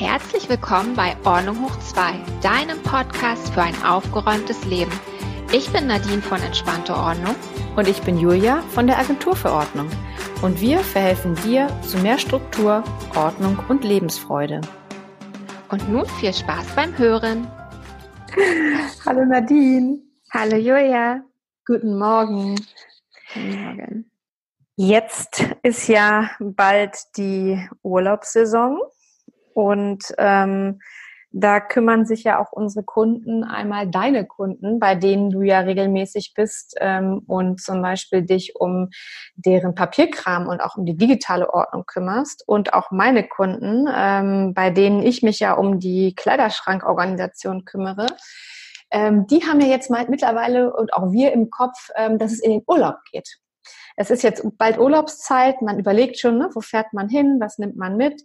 Herzlich willkommen bei Ordnung hoch 2, deinem Podcast für ein aufgeräumtes Leben. Ich bin Nadine von Entspannte Ordnung. Und ich bin Julia von der Agentur für Ordnung. Und wir verhelfen dir zu mehr Struktur, Ordnung und Lebensfreude. Und nun viel Spaß beim Hören. Hallo Nadine. Hallo Julia. Guten Morgen. Guten Morgen. Jetzt ist ja bald die Urlaubssaison und ähm, da kümmern sich ja auch unsere Kunden, einmal deine Kunden, bei denen du ja regelmäßig bist ähm, und zum Beispiel dich um deren Papierkram und auch um die digitale Ordnung kümmerst und auch meine Kunden, ähm, bei denen ich mich ja um die Kleiderschrankorganisation kümmere. Ähm, die haben ja jetzt mal mittlerweile und auch wir im Kopf, ähm, dass es in den Urlaub geht. Es ist jetzt bald Urlaubszeit, man überlegt schon, ne, wo fährt man hin, was nimmt man mit.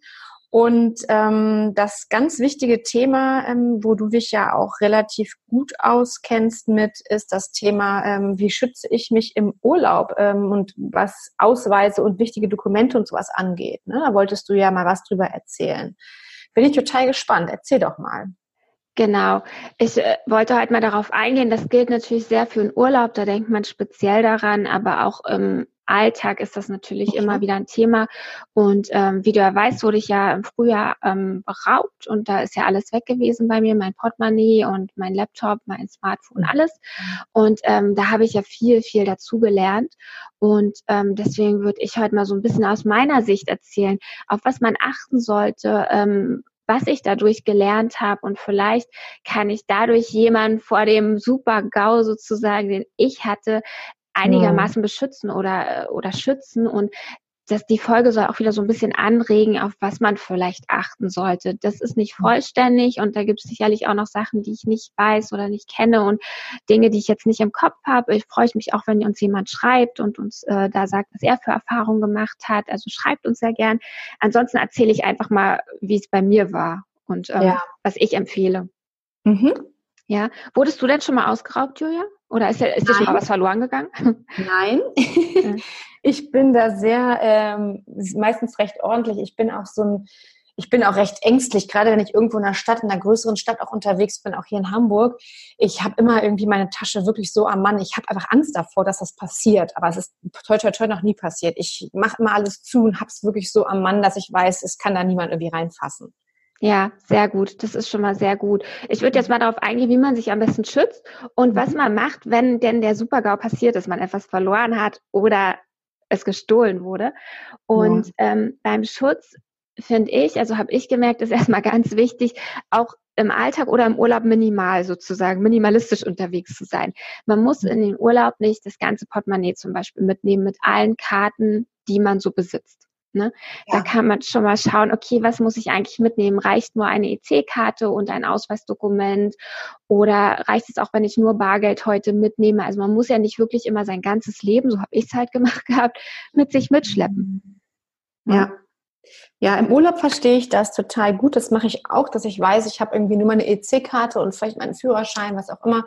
Und ähm, das ganz wichtige Thema, ähm, wo du dich ja auch relativ gut auskennst mit, ist das Thema, ähm, wie schütze ich mich im Urlaub ähm, und was Ausweise und wichtige Dokumente und sowas angeht. Ne? Da wolltest du ja mal was drüber erzählen. Bin ich total gespannt. Erzähl doch mal. Genau. Ich äh, wollte halt mal darauf eingehen. Das gilt natürlich sehr für den Urlaub. Da denkt man speziell daran, aber auch im Alltag ist das natürlich okay. immer wieder ein Thema. Und ähm, wie du ja weißt, wurde ich ja im Frühjahr ähm, beraubt und da ist ja alles weg gewesen bei mir, mein Portemonnaie und mein Laptop, mein Smartphone, mhm. alles. Und ähm, da habe ich ja viel, viel dazugelernt. Und ähm, deswegen würde ich heute mal so ein bisschen aus meiner Sicht erzählen, auf was man achten sollte, ähm, was ich dadurch gelernt habe. Und vielleicht kann ich dadurch jemanden vor dem Super-GAU sozusagen, den ich hatte, einigermaßen beschützen oder, oder schützen. Und dass die Folge soll auch wieder so ein bisschen anregen, auf was man vielleicht achten sollte. Das ist nicht vollständig und da gibt es sicherlich auch noch Sachen, die ich nicht weiß oder nicht kenne und Dinge, die ich jetzt nicht im Kopf habe. Ich freue mich auch, wenn uns jemand schreibt und uns äh, da sagt, was er für Erfahrungen gemacht hat. Also schreibt uns sehr gern. Ansonsten erzähle ich einfach mal, wie es bei mir war und ähm, ja. was ich empfehle. Mhm. Ja, wurdest du denn schon mal ausgeraubt, Julia? Oder ist, ist dir schon mal was verloren gegangen? Nein. ich bin da sehr, ähm, meistens recht ordentlich. Ich bin auch so ein, ich bin auch recht ängstlich, gerade wenn ich irgendwo in einer Stadt, in einer größeren Stadt auch unterwegs bin, auch hier in Hamburg. Ich habe immer irgendwie meine Tasche wirklich so am Mann. Ich habe einfach Angst davor, dass das passiert. Aber es ist toi toi toi noch nie passiert. Ich mache immer alles zu und habe es wirklich so am Mann, dass ich weiß, es kann da niemand irgendwie reinfassen. Ja, sehr gut. Das ist schon mal sehr gut. Ich würde jetzt mal darauf eingehen, wie man sich am besten schützt und was man macht, wenn denn der Supergau passiert ist, man etwas verloren hat oder es gestohlen wurde. Und ja. ähm, beim Schutz finde ich, also habe ich gemerkt, ist erstmal ganz wichtig, auch im Alltag oder im Urlaub minimal sozusagen, minimalistisch unterwegs zu sein. Man muss in den Urlaub nicht das ganze Portemonnaie zum Beispiel mitnehmen mit allen Karten, die man so besitzt. Ne? Ja. Da kann man schon mal schauen, okay, was muss ich eigentlich mitnehmen? Reicht nur eine EC-Karte und ein Ausweisdokument? Oder reicht es auch, wenn ich nur Bargeld heute mitnehme? Also man muss ja nicht wirklich immer sein ganzes Leben, so habe ich es halt gemacht gehabt, mit sich mitschleppen. Ja. Ja, im Urlaub verstehe ich das total gut. Das mache ich auch, dass ich weiß, ich habe irgendwie nur meine EC-Karte und vielleicht meinen Führerschein, was auch immer.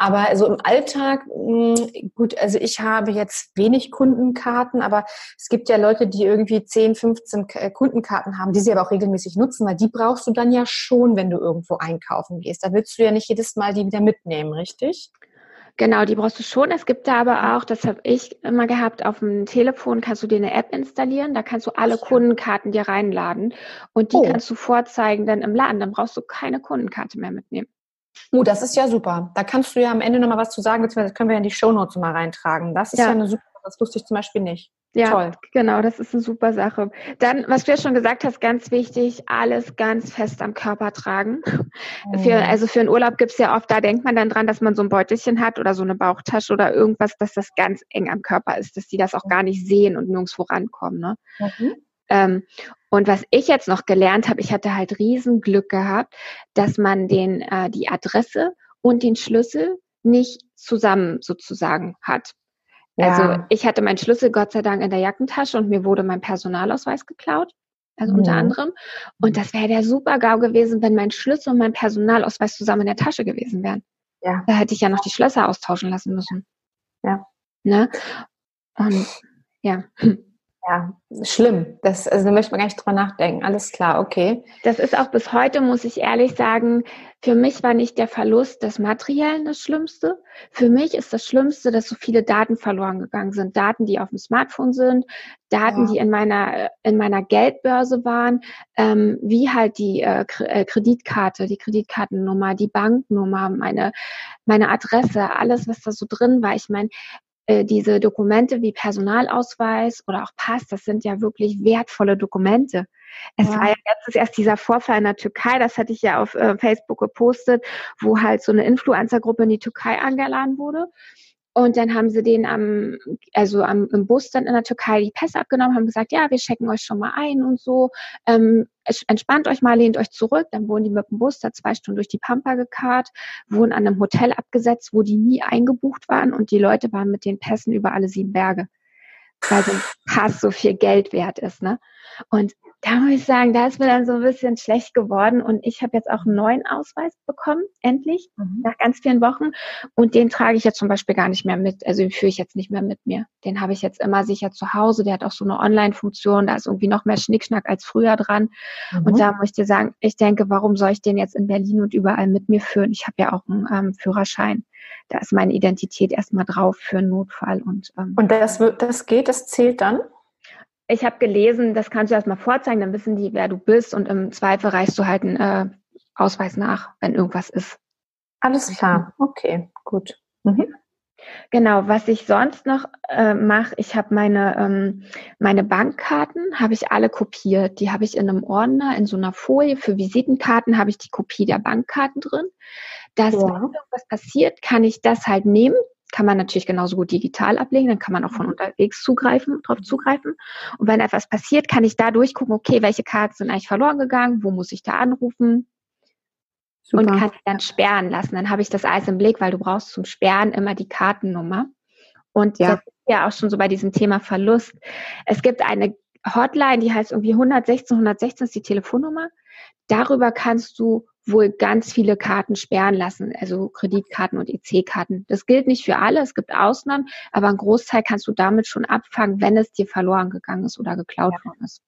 Aber also im Alltag, hm, gut, also ich habe jetzt wenig Kundenkarten, aber es gibt ja Leute, die irgendwie 10, 15 äh, Kundenkarten haben, die sie aber auch regelmäßig nutzen, weil die brauchst du dann ja schon, wenn du irgendwo einkaufen gehst. Da willst du ja nicht jedes Mal die wieder mitnehmen, richtig? Genau, die brauchst du schon. Es gibt da aber auch, das habe ich immer gehabt, auf dem Telefon kannst du dir eine App installieren. Da kannst du alle Kundenkarten dir reinladen und die oh. kannst du vorzeigen dann im Laden. Dann brauchst du keine Kundenkarte mehr mitnehmen. Oh, das ist ja super. Da kannst du ja am Ende nochmal was zu sagen, beziehungsweise können wir in die Shownotes mal reintragen. Das ist ja, ja eine super, das wusste ich zum Beispiel nicht. Ja, Toll. genau, das ist eine super Sache. Dann, was du ja schon gesagt hast, ganz wichtig, alles ganz fest am Körper tragen. Oh. Für, also für einen Urlaub gibt's ja oft, da denkt man dann dran, dass man so ein Beutelchen hat oder so eine Bauchtasche oder irgendwas, dass das ganz eng am Körper ist, dass die das auch gar nicht sehen und nirgendwo rankommen. Ne? Mhm. Ähm, und was ich jetzt noch gelernt habe, ich hatte halt riesen Glück gehabt, dass man den, äh, die Adresse und den Schlüssel nicht zusammen sozusagen hat. Ja. Also ich hatte meinen Schlüssel Gott sei Dank in der Jackentasche und mir wurde mein Personalausweis geklaut. Also unter anderem. Und das wäre der super GAU gewesen, wenn mein Schlüssel und mein Personalausweis zusammen in der Tasche gewesen wären. Ja. Da hätte ich ja noch die Schlösser austauschen lassen müssen. Ja. Ne? Und ja. Ja, schlimm. Das, also da möchte man gar nicht drüber nachdenken. Alles klar, okay. Das ist auch bis heute, muss ich ehrlich sagen, für mich war nicht der Verlust des Materiellen das Schlimmste. Für mich ist das Schlimmste, dass so viele Daten verloren gegangen sind. Daten, die auf dem Smartphone sind, Daten, ja. die in meiner, in meiner Geldbörse waren, ähm, wie halt die äh, äh Kreditkarte, die Kreditkartennummer, die Banknummer, meine, meine Adresse, alles, was da so drin war. Ich meine, äh, diese Dokumente wie Personalausweis oder auch Pass, das sind ja wirklich wertvolle Dokumente. Es ja. war ja letztes erst dieser Vorfall in der Türkei, das hatte ich ja auf äh, Facebook gepostet, wo halt so eine Influencergruppe in die Türkei eingeladen wurde. Und dann haben sie den am, also am, im Bus dann in der Türkei die Pässe abgenommen, haben gesagt, ja, wir checken euch schon mal ein und so. Ähm, entspannt euch mal, lehnt euch zurück. Dann wurden die mit dem Bus da zwei Stunden durch die Pampa gekarrt, wurden an einem Hotel abgesetzt, wo die nie eingebucht waren und die Leute waren mit den Pässen über alle sieben Berge. Weil so ein Pass so viel Geld wert ist, ne? Und da muss ich sagen, da ist mir dann so ein bisschen schlecht geworden und ich habe jetzt auch einen neuen Ausweis bekommen, endlich, mhm. nach ganz vielen Wochen und den trage ich jetzt zum Beispiel gar nicht mehr mit, also den führe ich jetzt nicht mehr mit mir. Den habe ich jetzt immer sicher zu Hause, der hat auch so eine Online-Funktion, da ist irgendwie noch mehr Schnickschnack als früher dran mhm. und da muss ich dir sagen, ich denke, warum soll ich den jetzt in Berlin und überall mit mir führen? Ich habe ja auch einen ähm, Führerschein. Da ist meine Identität erstmal drauf für einen Notfall und ähm, Und das, das geht, das zählt dann? Ich habe gelesen, das kannst du erstmal vorzeigen, dann wissen die, wer du bist und im Zweifel reichst du halt einen äh, Ausweis nach, wenn irgendwas ist. Alles klar, okay, gut. Mhm. Genau, was ich sonst noch äh, mache, ich habe meine, ähm, meine Bankkarten, habe ich alle kopiert. Die habe ich in einem Ordner, in so einer Folie. Für Visitenkarten habe ich die Kopie der Bankkarten drin. Dass, ja. wenn irgendwas passiert, kann ich das halt nehmen, kann man natürlich genauso gut digital ablegen, dann kann man auch von mhm. unterwegs zugreifen, drauf zugreifen. Und wenn etwas passiert, kann ich da durchgucken, okay, welche Karten sind eigentlich verloren gegangen, wo muss ich da anrufen? Super. Und kann dann sperren lassen. Dann habe ich das alles im Blick, weil du brauchst zum Sperren immer die Kartennummer. Und ja. das ist ja auch schon so bei diesem Thema Verlust. Es gibt eine Hotline, die heißt irgendwie 116, 116 ist die Telefonnummer. Darüber kannst du wohl ganz viele Karten sperren lassen, also Kreditkarten und EC-Karten. Das gilt nicht für alle, es gibt Ausnahmen, aber einen Großteil kannst du damit schon abfangen, wenn es dir verloren gegangen ist oder geklaut ja. worden ist.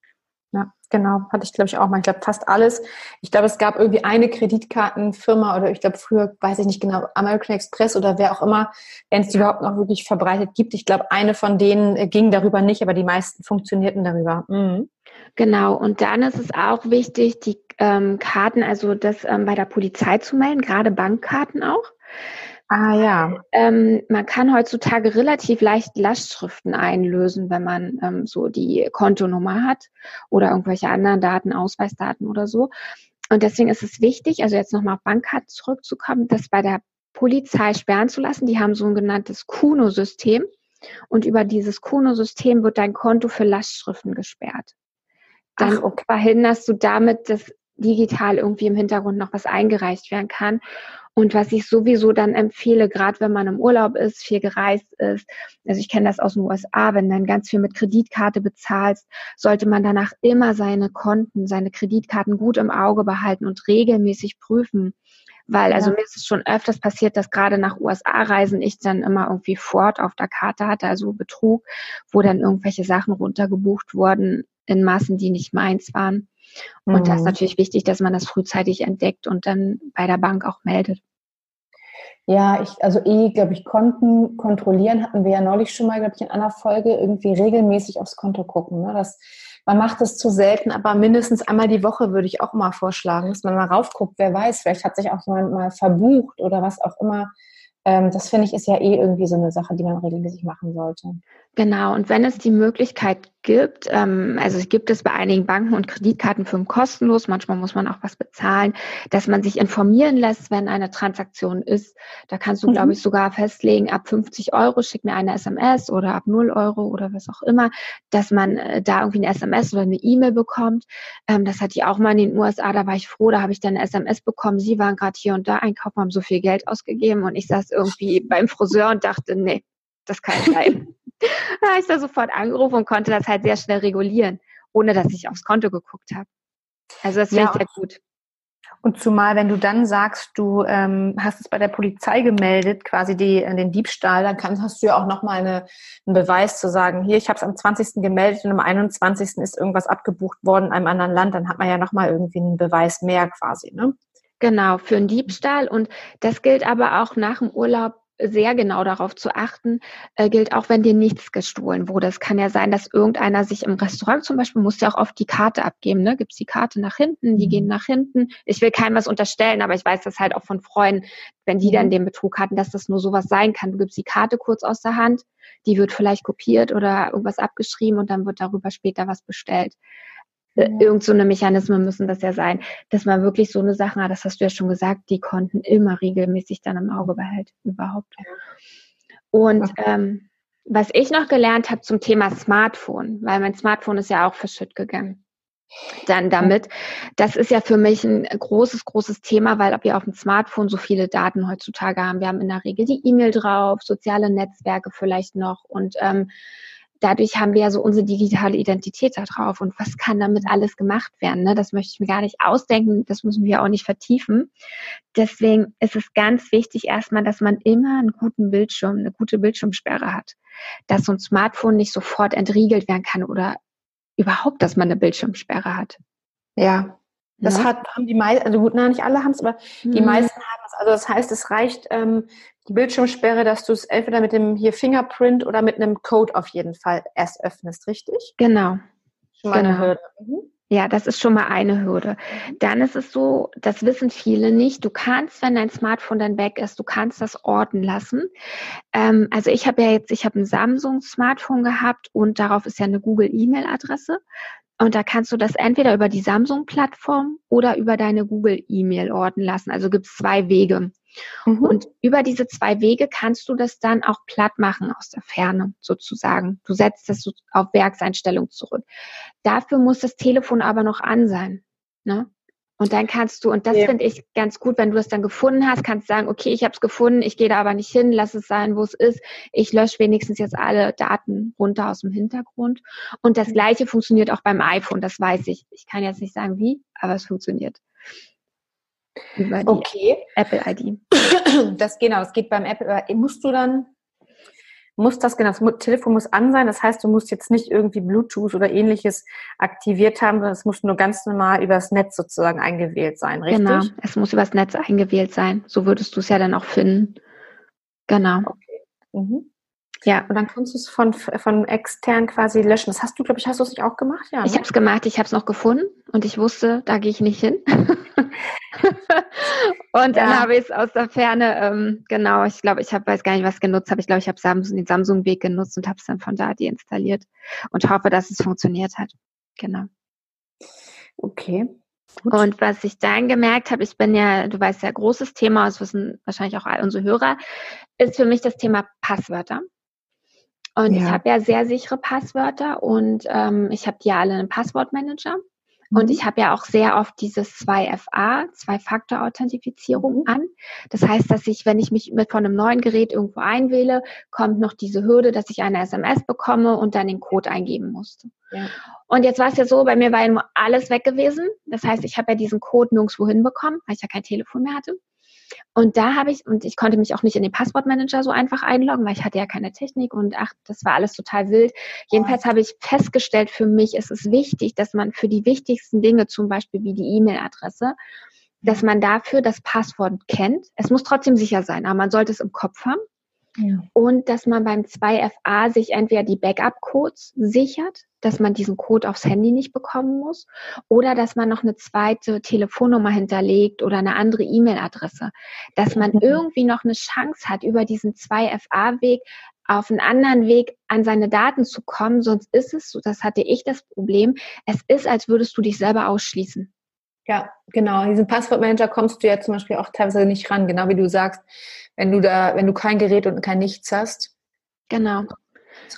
Ja, genau, hatte ich glaube ich auch mal. Ich glaube fast alles. Ich glaube, es gab irgendwie eine Kreditkartenfirma oder ich glaube früher, weiß ich nicht genau, American Express oder wer auch immer, wenn es die überhaupt noch wirklich verbreitet gibt. Ich glaube, eine von denen äh, ging darüber nicht, aber die meisten funktionierten darüber. Mhm. Genau, und dann ist es auch wichtig, die ähm, Karten, also das ähm, bei der Polizei zu melden, gerade Bankkarten auch. Ah ja. Ähm, man kann heutzutage relativ leicht Lastschriften einlösen, wenn man ähm, so die Kontonummer hat oder irgendwelche anderen Daten, Ausweisdaten oder so. Und deswegen ist es wichtig, also jetzt nochmal auf Bankkarten zurückzukommen, das bei der Polizei sperren zu lassen. Die haben so ein genanntes Kuno-System. Und über dieses Kuno-System wird dein Konto für Lastschriften gesperrt. Dann Ach, okay. verhinderst du damit, dass digital irgendwie im Hintergrund noch was eingereicht werden kann. Und was ich sowieso dann empfehle, gerade wenn man im Urlaub ist, viel gereist ist, also ich kenne das aus den USA, wenn dann ganz viel mit Kreditkarte bezahlst, sollte man danach immer seine Konten, seine Kreditkarten gut im Auge behalten und regelmäßig prüfen. Weil, also ja. mir ist es schon öfters passiert, dass gerade nach USA-Reisen ich dann immer irgendwie Ford auf der Karte hatte, also Betrug, wo dann irgendwelche Sachen runtergebucht wurden in Maßen, die nicht meins waren. Und mhm. da ist mhm. natürlich wichtig, dass man das frühzeitig entdeckt und dann bei der Bank auch meldet. Ja, ich, also eh, glaube ich, Konten kontrollieren hatten wir ja neulich schon mal, glaube ich, in einer Folge irgendwie regelmäßig aufs Konto gucken. Ne? Das, man macht das zu selten, aber mindestens einmal die Woche würde ich auch mal vorschlagen, dass man mal raufguckt. Wer weiß, vielleicht hat sich auch jemand mal verbucht oder was auch immer. Ähm, das finde ich ist ja eh irgendwie so eine Sache, die man regelmäßig machen sollte. Genau, und wenn es die Möglichkeit gibt, ähm, also es gibt es bei einigen Banken und Kreditkartenfirmen kostenlos, manchmal muss man auch was bezahlen, dass man sich informieren lässt, wenn eine Transaktion ist. Da kannst du, mhm. glaube ich, sogar festlegen, ab 50 Euro schick mir eine SMS oder ab 0 Euro oder was auch immer, dass man äh, da irgendwie eine SMS oder eine E-Mail bekommt. Ähm, das hatte ich auch mal in den USA, da war ich froh, da habe ich dann eine SMS bekommen, sie waren gerade hier und da einkaufen, haben so viel Geld ausgegeben und ich saß irgendwie beim Friseur und dachte, nee, das kann nicht sein. da habe ich da sofort angerufen und konnte das halt sehr schnell regulieren, ohne dass ich aufs Konto geguckt habe. Also das finde ja. ich sehr gut. Und zumal, wenn du dann sagst, du ähm, hast es bei der Polizei gemeldet, quasi die, äh, den Diebstahl, dann kannst, hast du ja auch nochmal eine, einen Beweis zu sagen, hier, ich habe es am 20. gemeldet und am 21. ist irgendwas abgebucht worden in einem anderen Land, dann hat man ja nochmal irgendwie einen Beweis mehr quasi, ne? Genau, für einen Diebstahl. Und das gilt aber auch nach dem Urlaub sehr genau darauf zu achten, äh, gilt auch, wenn dir nichts gestohlen wurde. Es kann ja sein, dass irgendeiner sich im Restaurant zum Beispiel, muss ja auch oft die Karte abgeben, ne? Gibt's die Karte nach hinten, die mhm. gehen nach hinten. Ich will keinem was unterstellen, aber ich weiß das halt auch von Freunden, wenn die mhm. dann den Betrug hatten, dass das nur sowas sein kann. Du gibst die Karte kurz aus der Hand, die wird vielleicht kopiert oder irgendwas abgeschrieben und dann wird darüber später was bestellt. Äh, irgend so eine Mechanismen müssen das ja sein, dass man wirklich so eine Sache hat, das hast du ja schon gesagt, die konnten immer regelmäßig dann im Auge behalten, überhaupt. Und okay. ähm, was ich noch gelernt habe zum Thema Smartphone, weil mein Smartphone ist ja auch verschütt gegangen. Dann damit, das ist ja für mich ein großes, großes Thema, weil wir auf dem Smartphone so viele Daten heutzutage haben. Wir haben in der Regel die E-Mail drauf, soziale Netzwerke vielleicht noch und ähm, dadurch haben wir ja so unsere digitale Identität da drauf. Und was kann damit alles gemacht werden? Ne? Das möchte ich mir gar nicht ausdenken. Das müssen wir auch nicht vertiefen. Deswegen ist es ganz wichtig erstmal, dass man immer einen guten Bildschirm, eine gute Bildschirmsperre hat. Dass so ein Smartphone nicht sofort entriegelt werden kann oder überhaupt, dass man eine Bildschirmsperre hat. Ja, das ja. hat, haben die meisten, also gut, na, nicht alle haben es, aber mhm. die meisten haben es. Also das heißt, es reicht ähm, die Bildschirmsperre, dass du es entweder mit dem hier Fingerprint oder mit einem Code auf jeden Fall erst öffnest, richtig? Genau. Schon mal genau. eine Hürde. Mhm. Ja, das ist schon mal eine Hürde. Dann ist es so, das wissen viele nicht. Du kannst, wenn dein Smartphone dann weg ist, du kannst das orten lassen. Ähm, also ich habe ja jetzt, ich habe ein Samsung-Smartphone gehabt und darauf ist ja eine Google-E-Mail-Adresse. Und da kannst du das entweder über die Samsung-Plattform oder über deine Google-E-Mail orten lassen. Also gibt es zwei Wege. Mhm. Und über diese zwei Wege kannst du das dann auch platt machen aus der Ferne sozusagen. Du setzt das auf Werkseinstellung zurück. Dafür muss das Telefon aber noch an sein. Ne? Und dann kannst du, und das ja. finde ich ganz gut, wenn du es dann gefunden hast, kannst du sagen, okay, ich habe es gefunden, ich gehe da aber nicht hin, lass es sein, wo es ist. Ich lösche wenigstens jetzt alle Daten runter aus dem Hintergrund. Und das gleiche funktioniert auch beim iPhone, das weiß ich. Ich kann jetzt nicht sagen wie, aber es funktioniert. Über die okay. Apple ID. Das genau, das geht beim Apple. Musst du dann muss das, genau, das Telefon muss an sein. Das heißt, du musst jetzt nicht irgendwie Bluetooth oder ähnliches aktiviert haben, sondern es muss nur ganz normal übers Netz sozusagen eingewählt sein, richtig? Genau, es muss übers Netz eingewählt sein. So würdest du es ja dann auch finden. Genau. Okay. Mhm. Ja. Und dann kannst du es von, von extern quasi löschen. Das hast du, glaube ich, hast du es nicht auch gemacht? Ja, ne? Ich habe es gemacht, ich habe es noch gefunden und ich wusste, da gehe ich nicht hin. und dann ja. habe ich es aus der Ferne, ähm, genau, ich glaube, ich habe, weiß gar nicht, was genutzt habe. Ich glaube, ich habe Samsung, den Samsung-Weg genutzt und habe es dann von da deinstalliert und hoffe, dass es funktioniert hat. Genau. Okay. Gut. Und was ich dann gemerkt habe, ich bin ja, du weißt ja, großes Thema, das wissen wahrscheinlich auch all unsere Hörer, ist für mich das Thema Passwörter. Und ja. ich habe ja sehr sichere Passwörter und ähm, ich habe die ja alle einen Passwortmanager. Und mhm. ich habe ja auch sehr oft dieses 2FA, Zwei-Faktor-Authentifizierung mhm. an. Das heißt, dass ich, wenn ich mich mit von einem neuen Gerät irgendwo einwähle, kommt noch diese Hürde, dass ich eine SMS bekomme und dann den Code eingeben musste. Ja. Und jetzt war es ja so, bei mir war ja nur alles weg gewesen. Das heißt, ich habe ja diesen Code nirgendwo hinbekommen, weil ich ja kein Telefon mehr hatte. Und da habe ich, und ich konnte mich auch nicht in den Passwortmanager so einfach einloggen, weil ich hatte ja keine Technik und ach, das war alles total wild. Jedenfalls habe ich festgestellt, für mich ist es wichtig, dass man für die wichtigsten Dinge, zum Beispiel wie die E-Mail-Adresse, dass man dafür das Passwort kennt. Es muss trotzdem sicher sein, aber man sollte es im Kopf haben. Ja. Und dass man beim 2FA sich entweder die Backup-Codes sichert, dass man diesen Code aufs Handy nicht bekommen muss, oder dass man noch eine zweite Telefonnummer hinterlegt oder eine andere E-Mail-Adresse, dass man mhm. irgendwie noch eine Chance hat, über diesen 2FA-Weg auf einen anderen Weg an seine Daten zu kommen, sonst ist es so, das hatte ich das Problem, es ist, als würdest du dich selber ausschließen. Ja, genau. In diesen Passwortmanager kommst du ja zum Beispiel auch teilweise nicht ran, genau wie du sagst, wenn du da, wenn du kein Gerät und kein Nichts hast. Genau.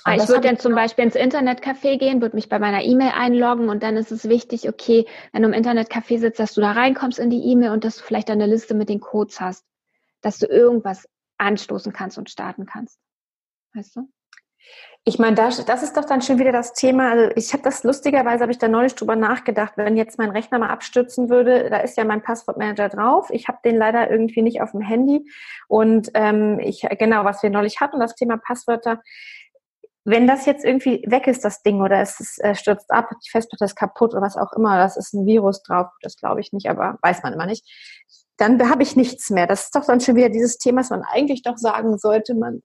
Ah, ich würde dann zum Beispiel ins Internetcafé gehen, würde mich bei meiner E-Mail einloggen und dann ist es wichtig, okay, wenn du im Internetcafé sitzt, dass du da reinkommst in die E-Mail und dass du vielleicht eine Liste mit den Codes hast, dass du irgendwas anstoßen kannst und starten kannst. Weißt du? Ich meine, das, das ist doch dann schon wieder das Thema. Also ich habe das lustigerweise, habe ich da neulich drüber nachgedacht, wenn jetzt mein Rechner mal abstürzen würde, da ist ja mein Passwortmanager drauf. Ich habe den leider irgendwie nicht auf dem Handy. Und ähm, ich, genau, was wir neulich hatten, das Thema Passwörter. Wenn das jetzt irgendwie weg ist, das Ding, oder es ist, äh, stürzt ab, die Festplatte ist kaputt oder was auch immer, das ist ein Virus drauf, das glaube ich nicht, aber weiß man immer nicht, dann habe ich nichts mehr. Das ist doch dann schon wieder dieses Thema, was man eigentlich doch sagen sollte, man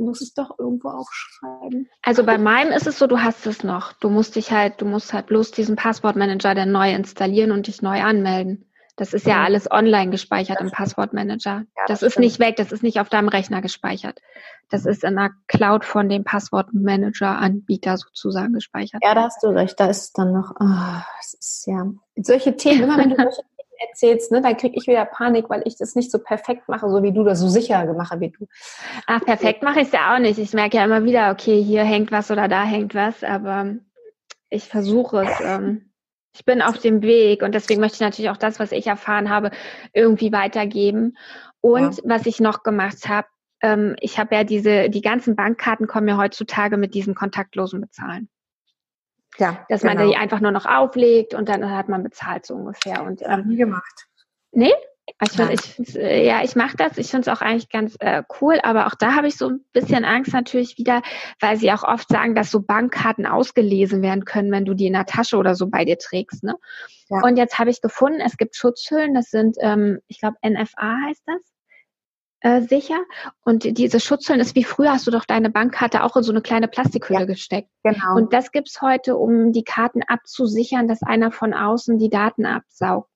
muss es doch irgendwo aufschreiben. Also bei meinem ist es so, du hast es noch. Du musst dich halt, du musst halt bloß diesen Passwortmanager dann neu installieren und dich neu anmelden. Das ist ja mhm. alles online gespeichert im Passwortmanager. Ja, das, das ist nicht weg, das ist nicht auf deinem Rechner gespeichert. Das ist in der Cloud von dem Passwortmanager-Anbieter sozusagen gespeichert. Ja, da hast du recht. Da ist dann noch, oh, das ist ja, solche Themen, immer wenn du solche erzählst, ne, dann kriege ich wieder Panik, weil ich das nicht so perfekt mache, so wie du, das so sicher mache wie du. Ach, perfekt mache ich es ja auch nicht. Ich merke ja immer wieder, okay, hier hängt was oder da hängt was, aber ich versuche es. Ähm, ich bin auf dem Weg und deswegen möchte ich natürlich auch das, was ich erfahren habe, irgendwie weitergeben. Und ja. was ich noch gemacht habe, ähm, ich habe ja diese, die ganzen Bankkarten kommen ja heutzutage mit diesem kontaktlosen Bezahlen. Ja, dass genau. man die einfach nur noch auflegt und dann hat man bezahlt so ungefähr. Und ähm, nie gemacht. Nee? Ich find, ich, äh, ja, ich mache das. Ich finde es auch eigentlich ganz äh, cool, aber auch da habe ich so ein bisschen Angst natürlich wieder, weil sie auch oft sagen, dass so Bankkarten ausgelesen werden können, wenn du die in der Tasche oder so bei dir trägst. Ne? Ja. Und jetzt habe ich gefunden, es gibt Schutzhüllen, das sind, ähm, ich glaube, NFA heißt das äh, sicher. Und diese Schutzhüllen ist wie früher hast du doch deine Bankkarte auch in so eine kleine Plastikhülle ja, gesteckt. Genau. Und das gibt's heute, um die Karten abzusichern, dass einer von außen die Daten absaugt.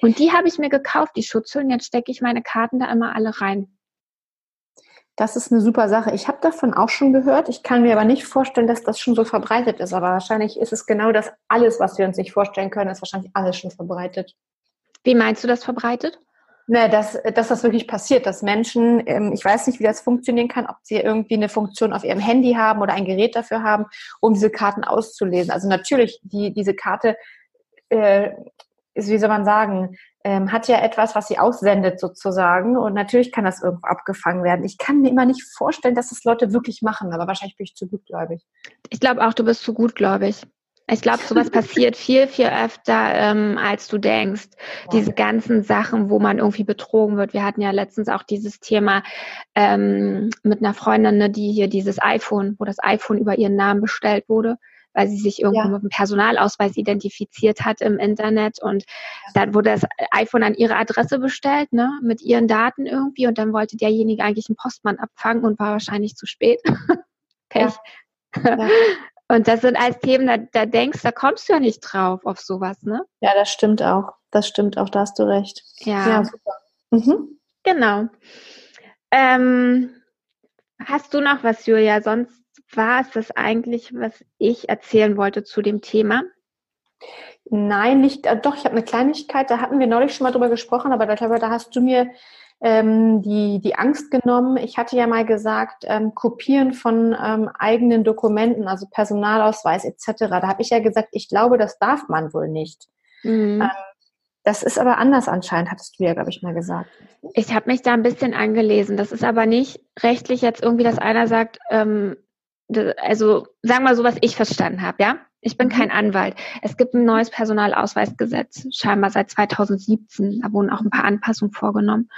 Und die habe ich mir gekauft, die Schutzhüllen. Jetzt stecke ich meine Karten da immer alle rein. Das ist eine super Sache. Ich habe davon auch schon gehört. Ich kann mir aber nicht vorstellen, dass das schon so verbreitet ist. Aber wahrscheinlich ist es genau das alles, was wir uns nicht vorstellen können, ist wahrscheinlich alles schon verbreitet. Wie meinst du das verbreitet? Ne, dass, dass das wirklich passiert, dass Menschen, ähm, ich weiß nicht, wie das funktionieren kann, ob sie irgendwie eine Funktion auf ihrem Handy haben oder ein Gerät dafür haben, um diese Karten auszulesen. Also natürlich, die, diese Karte, äh, ist, wie soll man sagen, ähm, hat ja etwas, was sie aussendet sozusagen. Und natürlich kann das irgendwo abgefangen werden. Ich kann mir immer nicht vorstellen, dass das Leute wirklich machen, aber wahrscheinlich bin ich zu gutgläubig. Ich glaube auch, du bist zu gutgläubig. Ich glaube, sowas passiert viel, viel öfter, ähm, als du denkst. Diese ganzen Sachen, wo man irgendwie betrogen wird. Wir hatten ja letztens auch dieses Thema ähm, mit einer Freundin, ne, die hier dieses iPhone, wo das iPhone über ihren Namen bestellt wurde, weil sie sich irgendwo ja. mit dem Personalausweis identifiziert hat im Internet und dann wurde das iPhone an ihre Adresse bestellt, ne, mit ihren Daten irgendwie und dann wollte derjenige eigentlich einen Postmann abfangen und war wahrscheinlich zu spät. Pech. Ja. Ja. Und das sind alles Themen, da, da denkst, da kommst du ja nicht drauf auf sowas, ne? Ja, das stimmt auch. Das stimmt auch, da hast du recht. Ja, ja super. Mhm. Genau. Ähm, hast du noch was, Julia? Sonst war es das eigentlich, was ich erzählen wollte zu dem Thema? Nein, nicht. Äh, doch, ich habe eine Kleinigkeit. Da hatten wir neulich schon mal drüber gesprochen, aber da, da hast du mir ähm, die, die Angst genommen. Ich hatte ja mal gesagt, ähm, Kopieren von ähm, eigenen Dokumenten, also Personalausweis etc. Da habe ich ja gesagt, ich glaube, das darf man wohl nicht. Mhm. Ähm, das ist aber anders anscheinend, hattest du ja, glaube ich, mal gesagt. Ich habe mich da ein bisschen angelesen. Das ist aber nicht rechtlich jetzt irgendwie, dass einer sagt, ähm, also sagen wir so, was ich verstanden habe, ja? Ich bin kein mhm. Anwalt. Es gibt ein neues Personalausweisgesetz, scheinbar seit 2017. Da wurden auch ein paar Anpassungen vorgenommen.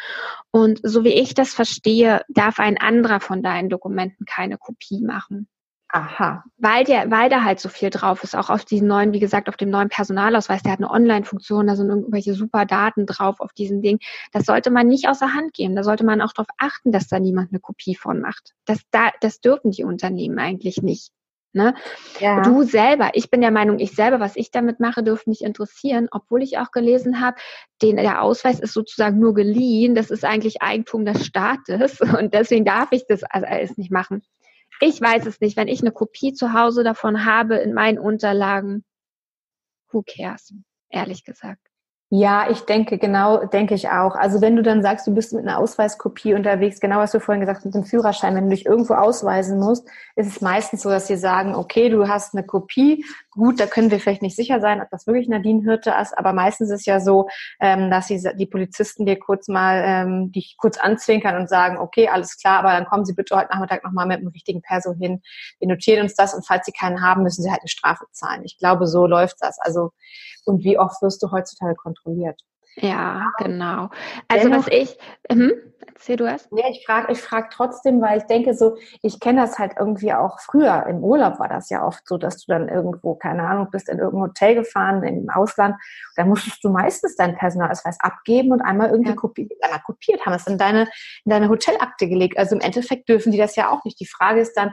Und so wie ich das verstehe, darf ein anderer von deinen Dokumenten keine Kopie machen. Aha. Weil der, weil da halt so viel drauf ist, auch auf diesen neuen, wie gesagt, auf dem neuen Personalausweis, der hat eine Online-Funktion, da sind irgendwelche super Daten drauf auf diesem Ding. Das sollte man nicht außer Hand geben. Da sollte man auch darauf achten, dass da niemand eine Kopie von macht. Das, da, das dürfen die Unternehmen eigentlich nicht. Ne? Ja. Du selber, ich bin der Meinung, ich selber, was ich damit mache, dürfte mich interessieren, obwohl ich auch gelesen habe, den, der Ausweis ist sozusagen nur geliehen, das ist eigentlich Eigentum des Staates und deswegen darf ich das also alles nicht machen. Ich weiß es nicht, wenn ich eine Kopie zu Hause davon habe in meinen Unterlagen, who cares, ehrlich gesagt. Ja, ich denke, genau, denke ich auch. Also wenn du dann sagst, du bist mit einer Ausweiskopie unterwegs, genau was du vorhin gesagt hast mit dem Führerschein, wenn du dich irgendwo ausweisen musst, ist es meistens so, dass sie sagen, okay, du hast eine Kopie, gut, da können wir vielleicht nicht sicher sein, ob das wirklich Nadine Hirte ist, aber meistens ist es ja so, ähm, dass die, die Polizisten dir kurz mal ähm, dich kurz anzwinkern und sagen, okay, alles klar, aber dann kommen Sie bitte heute Nachmittag nochmal mit dem richtigen Perso hin. Wir notieren uns das und falls Sie keinen haben, müssen Sie halt eine Strafe zahlen. Ich glaube, so läuft das. Also, und wie oft wirst du heutzutage kontrolliert? Ja, genau. Also Dennoch, was ich, hm, erzähl du erst. Ja, ich frage ich frag trotzdem, weil ich denke so, ich kenne das halt irgendwie auch früher. Im Urlaub war das ja oft so, dass du dann irgendwo, keine Ahnung, bist in irgendein Hotel gefahren im Ausland. Da musstest du meistens deinen Personalausweis abgeben und einmal irgendwie ja. kopiert, einmal kopiert, haben es in deine, in deine Hotelakte gelegt. Also im Endeffekt dürfen die das ja auch nicht. Die Frage ist dann,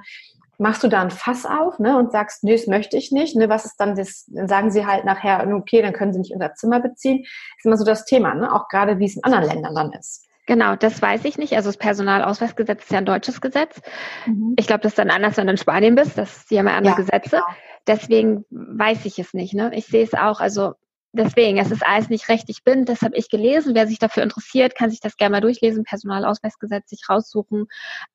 machst du da ein Fass auf ne, und sagst, nee, das möchte ich nicht. Ne, was ist dann das? Dann sagen sie halt nachher, okay, dann können sie nicht unser Zimmer beziehen. Das ist immer so das Thema, ne? auch gerade wie es in anderen Ländern dann ist. Genau, das weiß ich nicht. Also das Personalausweisgesetz ist ja ein deutsches Gesetz. Mhm. Ich glaube, das ist dann anders, wenn du in Spanien bist. Das, die haben ja andere ja, Gesetze. Genau. Deswegen weiß ich es nicht. Ne? Ich sehe es auch. Also deswegen, es ist alles nicht rechtlich bindend. Das habe ich gelesen. Wer sich dafür interessiert, kann sich das gerne mal durchlesen. Personalausweisgesetz sich raussuchen.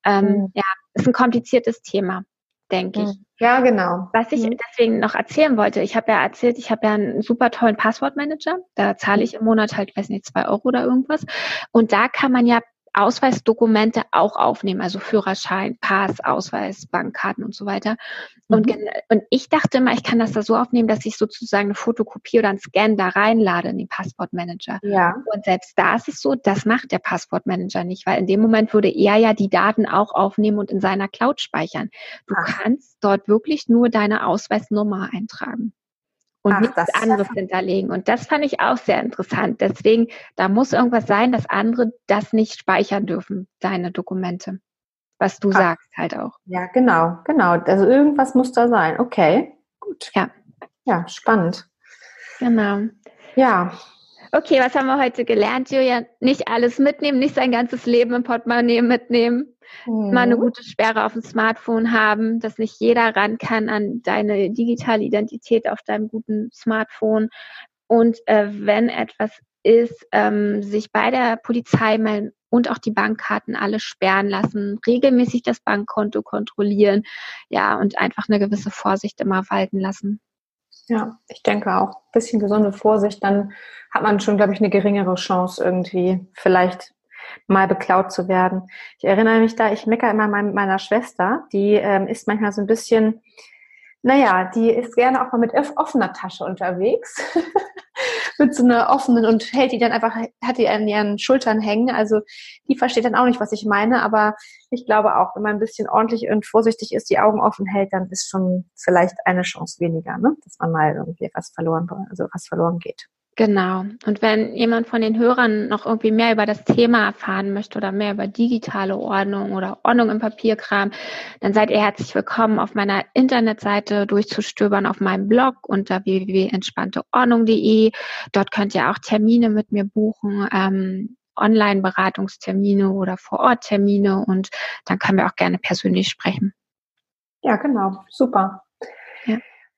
Ähm, mhm. Ja, ist ein kompliziertes Thema denke ich. Hm. Ja, genau. Was ich mhm. deswegen noch erzählen wollte, ich habe ja erzählt, ich habe ja einen super tollen Passwortmanager. Da zahle ich im Monat halt, weiß nicht, zwei Euro oder irgendwas. Und da kann man ja Ausweisdokumente auch aufnehmen, also Führerschein, Pass, Ausweis, Bankkarten und so weiter. Und, mhm. und ich dachte immer, ich kann das da so aufnehmen, dass ich sozusagen eine Fotokopie oder einen Scan da reinlade in den Passportmanager. Ja. Und selbst da ist es so, das macht der Passportmanager nicht, weil in dem Moment würde er ja die Daten auch aufnehmen und in seiner Cloud speichern. Du Ach. kannst dort wirklich nur deine Ausweisnummer eintragen und Ach, nichts anderes hinterlegen. Und das fand ich auch sehr interessant. Deswegen, da muss irgendwas sein, dass andere das nicht speichern dürfen, deine Dokumente. Was du Ach. sagst halt auch. Ja, genau, genau. Also irgendwas muss da sein. Okay, gut. Ja. Ja, spannend. Genau. Ja. Okay, was haben wir heute gelernt, Julia? Nicht alles mitnehmen, nicht sein ganzes Leben im Portemonnaie mitnehmen. Mhm. Mal eine gute Sperre auf dem Smartphone haben, dass nicht jeder ran kann an deine digitale Identität auf deinem guten Smartphone. Und äh, wenn etwas ist, ähm, sich bei der Polizei melden und auch die Bankkarten alle sperren lassen, regelmäßig das Bankkonto kontrollieren, ja, und einfach eine gewisse Vorsicht immer walten lassen. Ja, ich denke auch. Ein bisschen gesunde Vorsicht, dann hat man schon, glaube ich, eine geringere Chance, irgendwie vielleicht mal beklaut zu werden. Ich erinnere mich da, ich meckere immer mit meiner Schwester, die ähm, ist manchmal so ein bisschen, naja, die ist gerne auch mal mit offener Tasche unterwegs. mit so einer offenen und hält die dann einfach, hat die an ihren Schultern hängen. Also die versteht dann auch nicht, was ich meine, aber ich glaube auch, wenn man ein bisschen ordentlich und vorsichtig ist, die Augen offen hält, dann ist schon vielleicht eine Chance weniger, ne? dass man mal irgendwie was verloren, also was verloren geht. Genau. Und wenn jemand von den Hörern noch irgendwie mehr über das Thema erfahren möchte oder mehr über digitale Ordnung oder Ordnung im Papierkram, dann seid ihr herzlich willkommen, auf meiner Internetseite durchzustöbern auf meinem Blog unter www.entspannteordnung.de. Dort könnt ihr auch Termine mit mir buchen, ähm, Online-Beratungstermine oder Vor-Ort-Termine und dann können wir auch gerne persönlich sprechen. Ja, genau. Super.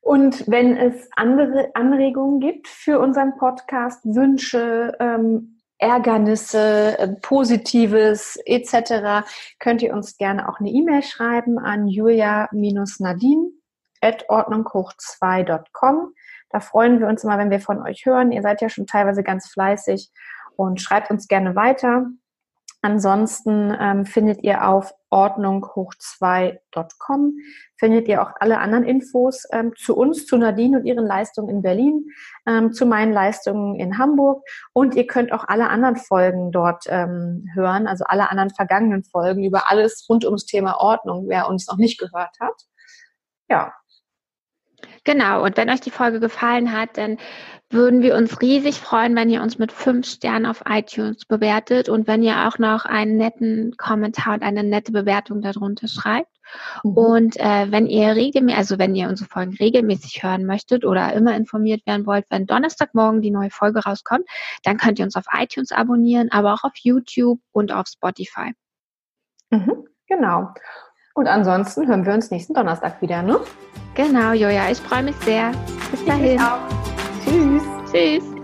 Und wenn es andere Anregungen gibt für unseren Podcast, Wünsche, ähm, Ärgernisse, äh, Positives etc., könnt ihr uns gerne auch eine E-Mail schreiben an julia-nadine at ordnunghoch2.com. Da freuen wir uns immer, wenn wir von euch hören. Ihr seid ja schon teilweise ganz fleißig und schreibt uns gerne weiter. Ansonsten ähm, findet ihr auf ordnunghoch2.com findet ihr auch alle anderen Infos ähm, zu uns, zu Nadine und ihren Leistungen in Berlin, ähm, zu meinen Leistungen in Hamburg und ihr könnt auch alle anderen Folgen dort ähm, hören, also alle anderen vergangenen Folgen über alles rund ums Thema Ordnung, wer uns noch nicht gehört hat. Ja, Genau, und wenn euch die Folge gefallen hat, dann würden wir uns riesig freuen, wenn ihr uns mit fünf Sternen auf iTunes bewertet und wenn ihr auch noch einen netten Kommentar und eine nette Bewertung darunter schreibt. Mhm. Und äh, wenn ihr regelmäßig, also wenn ihr unsere Folgen regelmäßig hören möchtet oder immer informiert werden wollt, wenn Donnerstagmorgen die neue Folge rauskommt, dann könnt ihr uns auf iTunes abonnieren, aber auch auf YouTube und auf Spotify. Mhm, genau. Und ansonsten hören wir uns nächsten Donnerstag wieder, ne? Genau, Joja, ich freue mich sehr. Bis dahin. Tschüss. Tschüss.